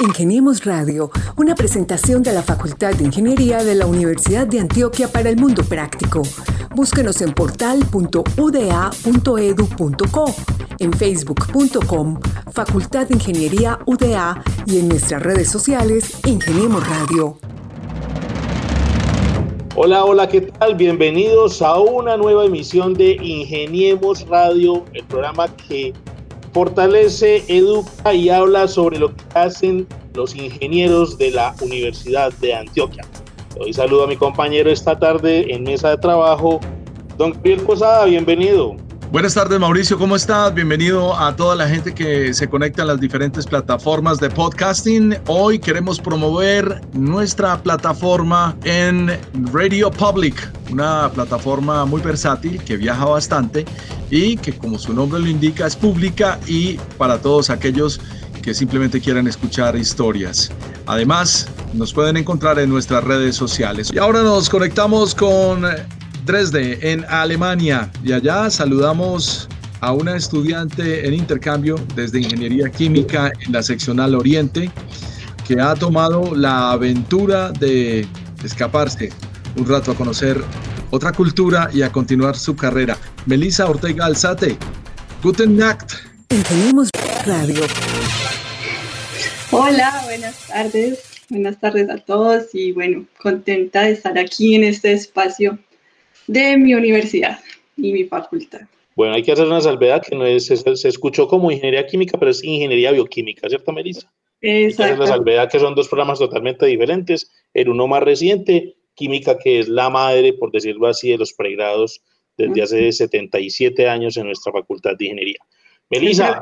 Ingeniemos Radio, una presentación de la Facultad de Ingeniería de la Universidad de Antioquia para el Mundo Práctico. Búsquenos en portal.uda.edu.co, en facebook.com, Facultad de Ingeniería UDA y en nuestras redes sociales Ingeniemos Radio. Hola, hola, ¿qué tal? Bienvenidos a una nueva emisión de Ingeniemos Radio, el programa que fortalece, educa y habla sobre lo que hacen los ingenieros de la Universidad de Antioquia. Hoy saludo a mi compañero esta tarde en mesa de trabajo, don Gabriel Posada, bienvenido. Buenas tardes Mauricio, ¿cómo estás? Bienvenido a toda la gente que se conecta a las diferentes plataformas de podcasting. Hoy queremos promover nuestra plataforma en Radio Public, una plataforma muy versátil que viaja bastante y que como su nombre lo indica es pública y para todos aquellos que simplemente quieran escuchar historias. Además, nos pueden encontrar en nuestras redes sociales. Y ahora nos conectamos con Dresde, en Alemania. Y allá saludamos a una estudiante en intercambio desde Ingeniería Química en la seccional Oriente, que ha tomado la aventura de escaparse un rato a conocer otra cultura y a continuar su carrera. Melissa Ortega Alzate, Guten Nacht. Ingeniemos Radio. Hola, buenas tardes. Buenas tardes a todos y bueno, contenta de estar aquí en este espacio de mi universidad y mi facultad. Bueno, hay que hacer una salvedad que no es, se, escuchó como ingeniería química, pero es ingeniería bioquímica, ¿cierto, Melissa? Exacto. la salvedad que son dos programas totalmente diferentes. El uno más reciente, química, que es la madre, por decirlo así, de los pregrados desde hace 77 años en nuestra facultad de ingeniería. Melissa.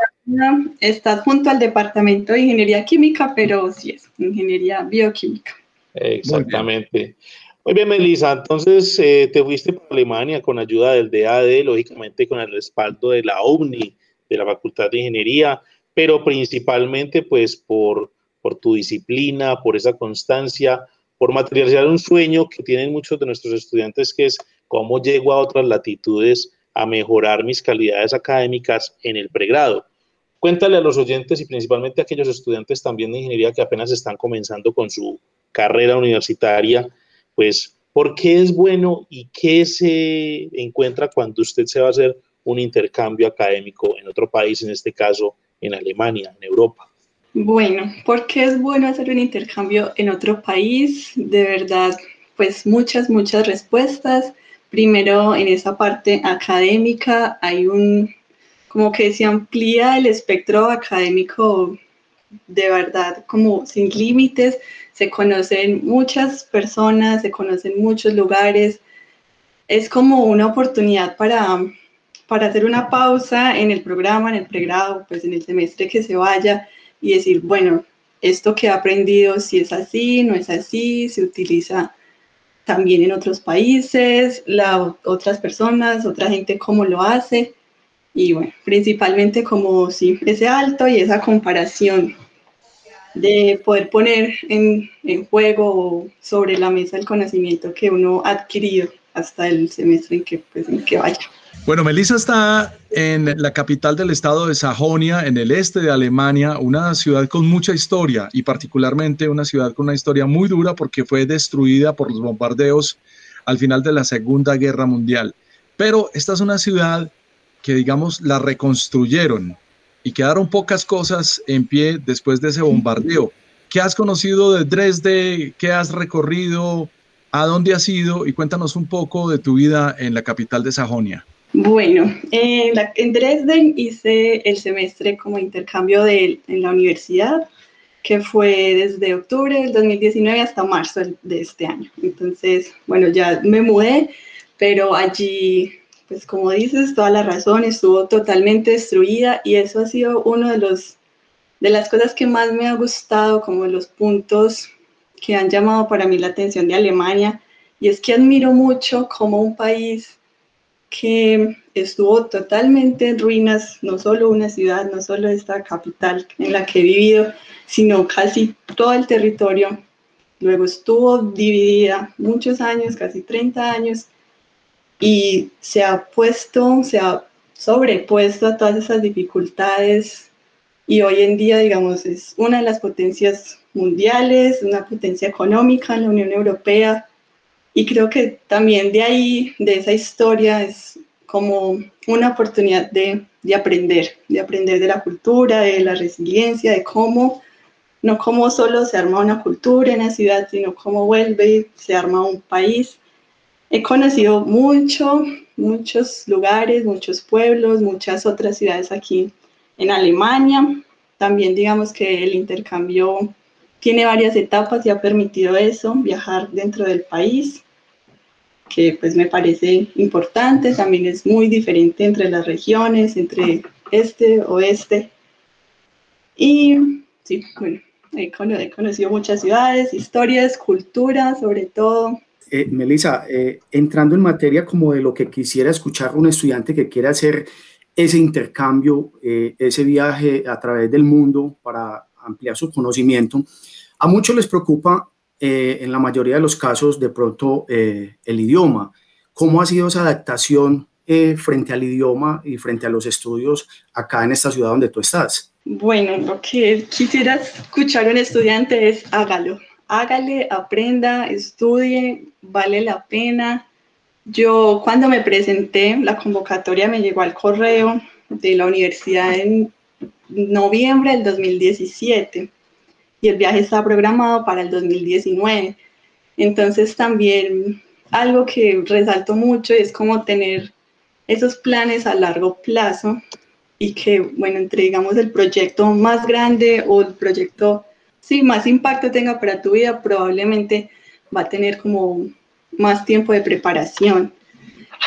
Está junto al departamento de ingeniería química, pero sí es ingeniería bioquímica. Exactamente. Muy bien, Melissa, entonces eh, te fuiste para Alemania con ayuda del DAD, lógicamente con el respaldo de la OVNI, de la Facultad de Ingeniería, pero principalmente pues por, por tu disciplina, por esa constancia, por materializar un sueño que tienen muchos de nuestros estudiantes, que es cómo llego a otras latitudes a mejorar mis calidades académicas en el pregrado. Cuéntale a los oyentes y principalmente a aquellos estudiantes también de ingeniería que apenas están comenzando con su carrera universitaria, pues, ¿por qué es bueno y qué se encuentra cuando usted se va a hacer un intercambio académico en otro país, en este caso en Alemania, en Europa? Bueno, ¿por qué es bueno hacer un intercambio en otro país? De verdad, pues muchas, muchas respuestas. Primero, en esa parte académica hay un, como que se amplía el espectro académico de verdad como sin límites se conocen muchas personas, se conocen muchos lugares. Es como una oportunidad para, para hacer una pausa en el programa, en el pregrado, pues en el semestre que se vaya y decir, bueno, esto que he aprendido, si es así, no es así, se utiliza también en otros países, la, otras personas, otra gente cómo lo hace. Y bueno, principalmente como si ese alto y esa comparación de poder poner en, en, juego sobre la mesa el conocimiento que uno ha adquirido hasta el semestre en que, pues, en que vaya. Bueno, Melissa está en la capital del estado de Sajonia, en el este de Alemania, una ciudad con mucha historia y particularmente una ciudad con una historia muy dura porque fue destruida por los bombardeos al final de la Segunda Guerra Mundial. Pero esta es una ciudad que, digamos, la reconstruyeron y quedaron pocas cosas en pie después de ese bombardeo. ¿Qué has conocido de Dresde? ¿Qué has recorrido? ¿A dónde has ido? Y cuéntanos un poco de tu vida en la capital de Sajonia. Bueno, en, en Dresden hice el semestre como intercambio de, en la universidad, que fue desde octubre del 2019 hasta marzo de este año. Entonces, bueno, ya me mudé, pero allí pues como dices, toda la razón, estuvo totalmente destruida y eso ha sido uno de los de las cosas que más me ha gustado, como los puntos que han llamado para mí la atención de Alemania, y es que admiro mucho como un país que estuvo totalmente en ruinas, no solo una ciudad, no solo esta capital en la que he vivido, sino casi todo el territorio. Luego estuvo dividida muchos años, casi 30 años, y se ha puesto, se ha sobrepuesto a todas esas dificultades y hoy en día, digamos, es una de las potencias mundiales, una potencia económica en la Unión Europea y creo que también de ahí, de esa historia, es como una oportunidad de, de aprender, de aprender de la cultura, de la resiliencia, de cómo, no cómo solo se arma una cultura en la ciudad, sino cómo vuelve y se arma un país. He conocido mucho, muchos lugares, muchos pueblos, muchas otras ciudades aquí en Alemania. También digamos que el intercambio tiene varias etapas y ha permitido eso, viajar dentro del país, que pues me parece importante, también es muy diferente entre las regiones, entre este, oeste. Y sí, bueno, he, conocido muchas ciudades, historias, cultura, sobre todo. Eh, Melissa, eh, entrando en materia como de lo que quisiera escuchar un estudiante que quiera hacer ese intercambio, eh, ese viaje a través del mundo para ampliar su conocimiento, a muchos les preocupa, en la mayoría de los casos, de pronto el idioma. ¿Cómo ha sido esa adaptación frente al idioma y frente a los estudios acá en esta ciudad donde tú estás? Bueno, lo que quisiera escuchar un estudiante es hágalo. Hágale, aprenda, estudie, vale la pena. Yo cuando me presenté, la convocatoria me llegó al correo de la universidad en noviembre del 2017 y el viaje está programado para el 2019. Entonces también algo que resalto mucho es como tener esos planes a largo plazo y que, bueno, entre digamos el proyecto más grande o el proyecto, sí, más impacto tenga para tu vida, probablemente va a tener como más tiempo de preparación.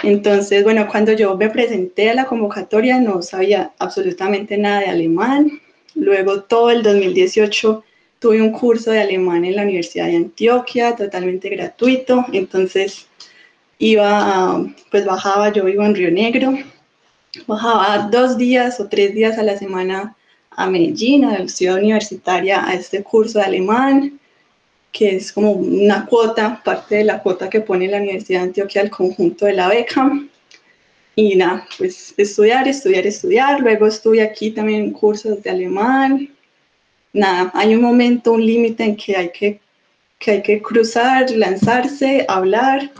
Entonces, bueno, cuando yo me presenté a la convocatoria no sabía absolutamente nada de alemán. Luego todo el 2018 tuve un curso de alemán en la Universidad de Antioquia, totalmente gratuito, entonces iba, pues bajaba, yo vivo en Río Negro, bajaba dos días o tres días a la semana a Medellín, a la ciudad universitaria, a este curso de alemán, que es como una cuota, parte de la cuota que pone la Universidad de Antioquia al conjunto de la beca. Y nada, pues estudiar, estudiar, estudiar. Luego estuve aquí también cursos de alemán, nada, hay un momento, un límite en que hay que, que hay que cruzar, lanzarse, hablar,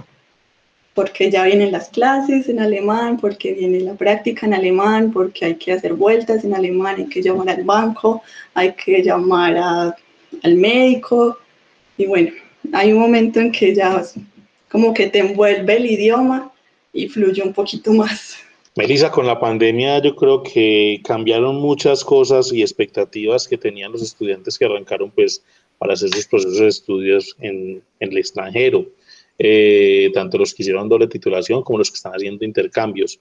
porque ya vienen las clases en alemán, porque viene la práctica en alemán, porque hay que hacer vueltas en alemán, hay que llamar al banco, hay que llamar al médico, y bueno, hay un momento en que ya como que te envuelve el idioma y fluye un poquito más. Melissa, con la pandemia yo creo que cambiaron muchas cosas y expectativas que tenían los estudiantes que arrancaron pues para hacer sus procesos de estudios en, el extranjero, eh, tanto los que hicieron doble titulación como los que están haciendo intercambios.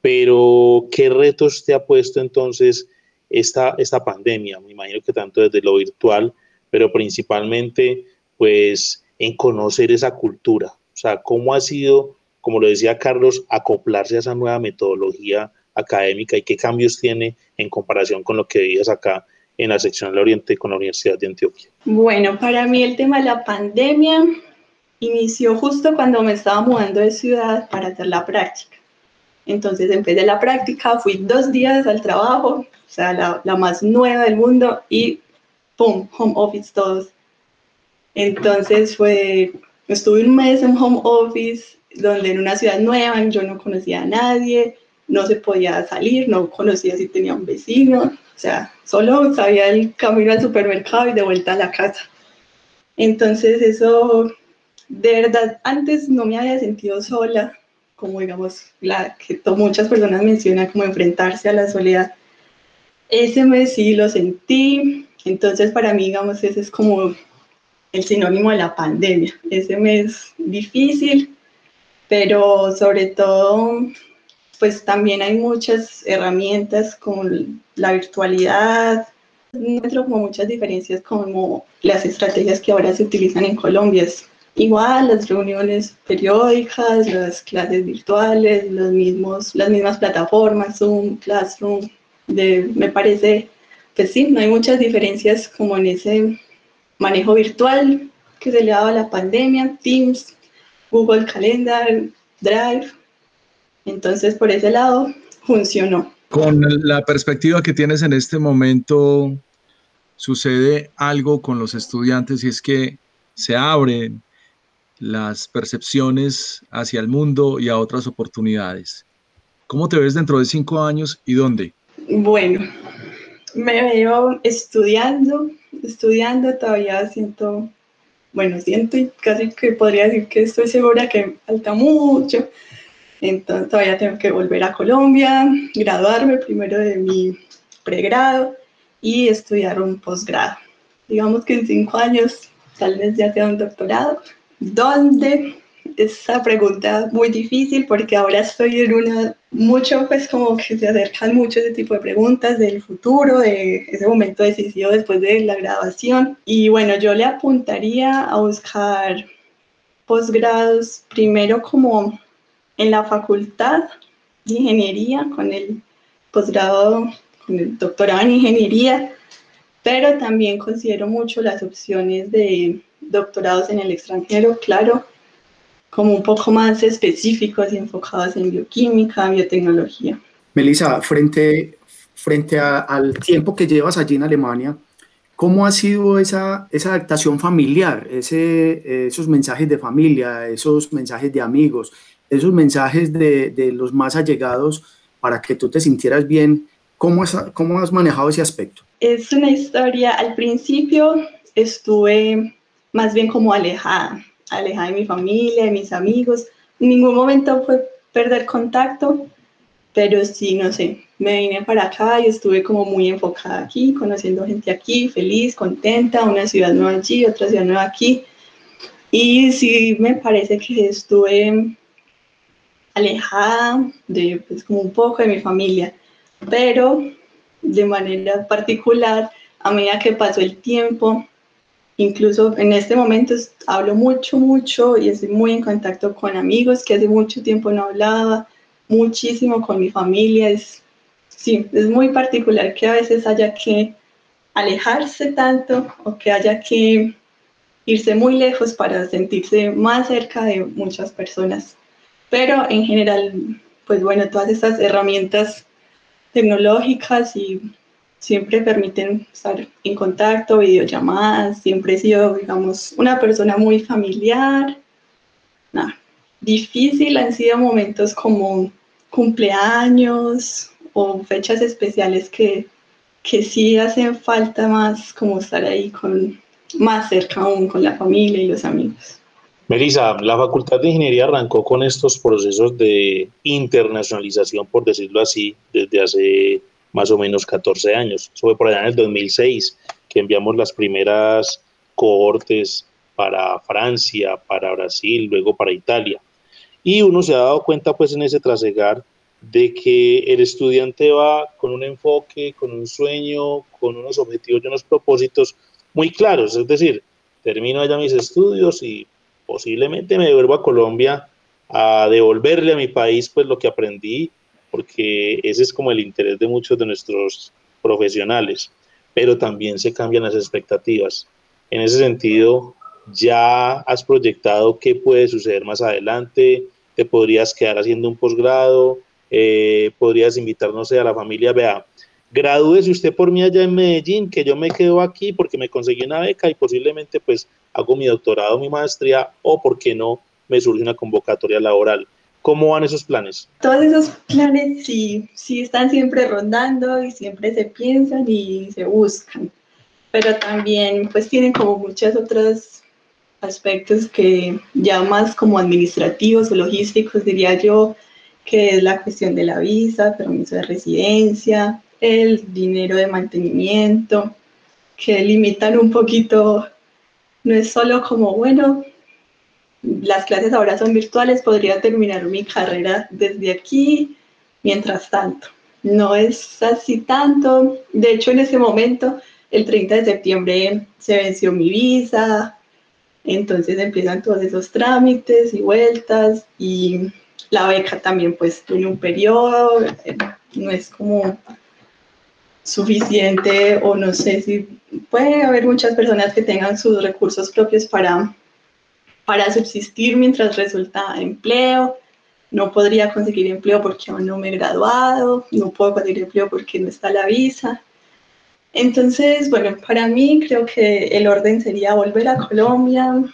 Pero, ¿qué retos te ha puesto entonces esta, esta pandemia? Me imagino que tanto desde lo virtual, pero principalmente pues en conocer esa cultura. O sea, ¿cómo ha sido como lo decía Carlos, acoplarse a esa nueva metodología académica y qué cambios tiene en comparación con lo que veías acá en la sección del Oriente con la Universidad de Antioquia? Bueno, para mí el tema de la pandemia inició justo cuando me estaba mudando de ciudad para hacer la práctica. Entonces empecé la práctica, fui dos días al trabajo, o sea, la, la más nueva del mundo y ¡pum! Home office todos. Entonces fue, estuve un mes en home office, donde en una ciudad nueva yo no conocía a nadie, no se podía salir, no conocía si tenía un vecino, o sea, solo sabía el camino al supermercado y de vuelta a la casa. Entonces eso, de verdad, antes no me había sentido sola, como digamos, la que muchas personas mencionan como enfrentarse a la soledad. Ese mes sí lo sentí, entonces para mí, digamos, ese es como el sinónimo de la pandemia. Ese mes difícil, pero sobre todo, pues también hay muchas herramientas como la virtualidad, encuentro como muchas diferencias como las estrategias que ahora se utilizan en Colombia. Igual, las reuniones periódicas, las clases virtuales, los mismos, las mismas plataformas, Zoom, Classroom, de, me parece, pues sí, no hay muchas diferencias como en ese manejo virtual que se le daba a la pandemia, Teams, Google Calendar, Drive. Entonces, por ese lado, funcionó. Con la perspectiva que tienes en este momento, sucede algo con los estudiantes y es que se abren las percepciones hacia el mundo y a otras oportunidades. ¿Cómo te ves dentro de cinco años y dónde? Bueno, me veo estudiando, estudiando, todavía siento, bueno, siento y casi que podría decir que estoy segura que falta mucho, entonces todavía tengo que volver a Colombia, graduarme primero de mi pregrado y estudiar un posgrado. Digamos que en cinco años tal vez ya sea un doctorado. ¿Dónde? Esa pregunta muy difícil porque ahora estoy en una, mucho pues como que se acercan mucho ese tipo de preguntas del futuro, de ese momento decisivo después de la graduación. Y bueno, yo le apuntaría a buscar posgrados primero como en la facultad de ingeniería con el posgrado, con el doctorado en ingeniería, pero también considero mucho las opciones de doctorados en el extranjero, claro, como un poco más específicos y enfocados en bioquímica, biotecnología. Melissa, frente, frente al tiempo que llevas allí en Alemania, ¿cómo ha sido esa, esa adaptación familiar, ese, esos mensajes de familia, esos mensajes de amigos, esos mensajes de, de los más allegados para que tú te sintieras bien? ¿Cómo has, ¿Cómo has manejado ese aspecto? Es una historia, al principio estuve más bien como alejada, alejada de mi familia, de mis amigos. En ningún momento fue perder contacto, pero sí, no sé, me vine para acá y estuve como muy enfocada aquí, conociendo gente aquí, feliz, contenta, una ciudad nueva allí, otra ciudad nueva aquí. Y sí me parece que estuve alejada de, pues, como un poco de mi familia, pero de manera particular, a medida que pasó el tiempo, Incluso en este momento hablo mucho, mucho y estoy muy en contacto con amigos que hace mucho tiempo no hablaba, muchísimo con mi familia. Es, sí, es muy particular que a veces haya que alejarse tanto o que haya que irse muy lejos para sentirse más cerca de muchas personas. Pero en general, pues bueno, todas estas herramientas tecnológicas y siempre permiten estar en contacto, videollamadas, siempre he sido, digamos, una persona muy familiar. Nada, difícil han sido momentos como cumpleaños o fechas especiales que, que sí hacen falta más como estar ahí con más cerca aún con la familia y los amigos. Melissa, la Facultad de Ingeniería arrancó con estos procesos de internacionalización, por decirlo así, desde hace más o menos 14 años. Eso fue por allá en el 2006 que enviamos las primeras cohortes para Francia, para Brasil, luego para Italia. Y uno se ha dado cuenta pues en ese trasegar de que el estudiante va con un enfoque, con un sueño, con unos objetivos y unos propósitos muy claros. Es decir, termino allá mis estudios y posiblemente me devuelvo a Colombia a devolverle a mi país pues lo que aprendí porque ese es como el interés de muchos de nuestros profesionales, pero también se cambian las expectativas. En ese sentido, ya has proyectado qué puede suceder más adelante, te podrías quedar haciendo un posgrado, eh, podrías invitarnos a la familia, vea, gradúese usted por mí allá en Medellín, que yo me quedo aquí porque me conseguí una beca y posiblemente pues hago mi doctorado, mi maestría o, ¿por qué no?, me surge una convocatoria laboral. ¿Cómo van esos planes? Todos esos planes sí, sí están siempre rondando y siempre se piensan y se buscan, pero también pues tienen como muchos otros aspectos que ya más como administrativos o logísticos diría yo, que es la cuestión de la visa, permiso de residencia, el dinero de mantenimiento, que limitan un poquito, no es solo como, bueno, las clases ahora son virtuales, podría terminar mi carrera desde aquí mientras tanto. No es así tanto. De hecho, en ese momento, el 30 de septiembre se venció mi visa, entonces empiezan todos esos trámites y vueltas y la beca también pues tiene un periodo, no es como suficiente o no sé si puede haber muchas personas que tengan sus recursos propios para para subsistir mientras resulta empleo. no podría conseguir empleo porque aún no me he graduado, no puedo conseguir empleo porque no está la visa. Entonces, bueno, para mí creo que el orden sería volver a Colombia,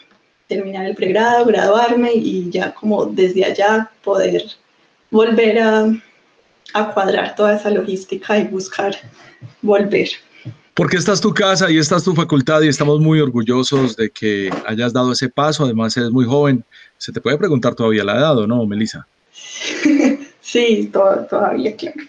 terminar el pregrado, graduarme y ya como desde allá poder volver a, a cuadrar toda esa logística y buscar volver. Porque esta es tu casa y esta es tu facultad y estamos muy orgullosos de que hayas dado ese paso. Además, eres muy joven. Se te puede preguntar todavía la edad, ¿o no, Melissa? sí, todavía, claro.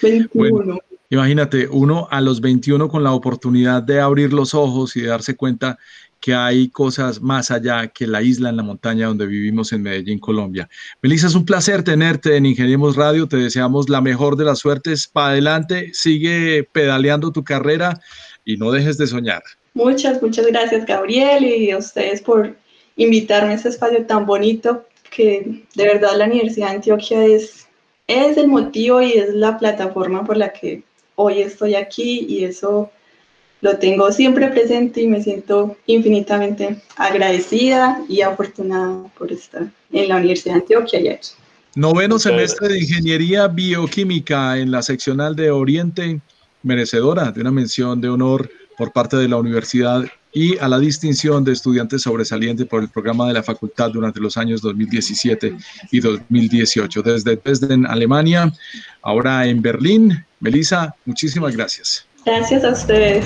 21. imagínate, uno a los 21 con la oportunidad de abrir los ojos y de darse cuenta que hay cosas más allá que la isla en la montaña donde vivimos en Medellín, Colombia. Melissa, es un placer tenerte en Ingeniemos Radio. Te deseamos la mejor de las suertes. Para adelante, sigue pedaleando tu carrera y no dejes de soñar. Muchas, muchas gracias, Gabriel, y a ustedes por invitarme a este espacio tan bonito que de verdad la Universidad de Antioquia es, es el motivo y es la plataforma por la que hoy estoy aquí y eso lo tengo siempre presente y me siento infinitamente agradecida y afortunada por estar en la Universidad de Antioquia y aquí. Noveno semestre de Ingeniería Bioquímica en la seccional de Oriente, merecedora de una mención de honor por parte de la universidad y a la distinción de estudiantes sobresalientes por el programa de la facultad durante los años 2017 y 2018. Desde Dresden, Alemania, ahora en Berlín. Melissa, muchísimas gracias. Gracias a ustedes.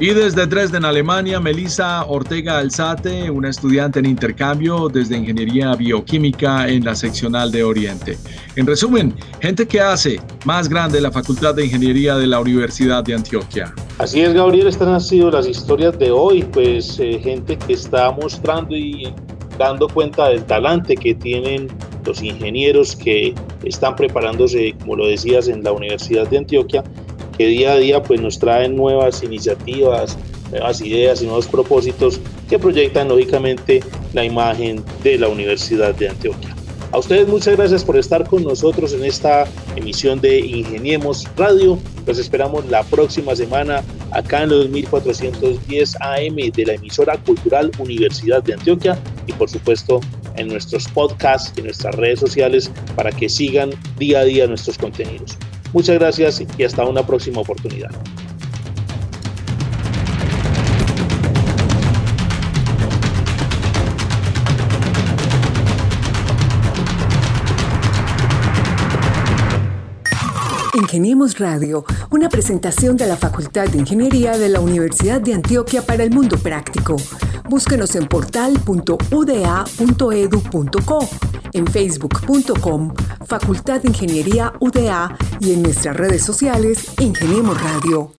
Y desde Dresden, Alemania, Melissa Ortega Alzate, una estudiante en intercambio desde Ingeniería Bioquímica en la seccional de Oriente. En resumen, gente que hace más grande la Facultad de Ingeniería de la Universidad de Antioquia. Así es, Gabriel, estas han sido las historias de hoy, pues eh, gente que está mostrando y dando cuenta del talante que tienen los ingenieros que están preparándose, como lo decías, en la Universidad de Antioquia que día a día pues nos traen nuevas iniciativas, nuevas ideas y nuevos propósitos que proyectan lógicamente la imagen de la Universidad de Antioquia. A ustedes muchas gracias por estar con nosotros en esta emisión de Ingeniemos Radio. Los esperamos la próxima semana acá en los 1410 AM de la emisora cultural Universidad de Antioquia y por supuesto en nuestros podcasts y nuestras redes sociales para que sigan día a día nuestros contenidos. Muchas gracias y hasta una próxima oportunidad. Ingeniemos Radio, una presentación de la Facultad de Ingeniería de la Universidad de Antioquia para el Mundo Práctico. Búsquenos en portal.uda.edu.co, en facebook.com, Facultad de Ingeniería UDA y en nuestras redes sociales Ingeniemos Radio.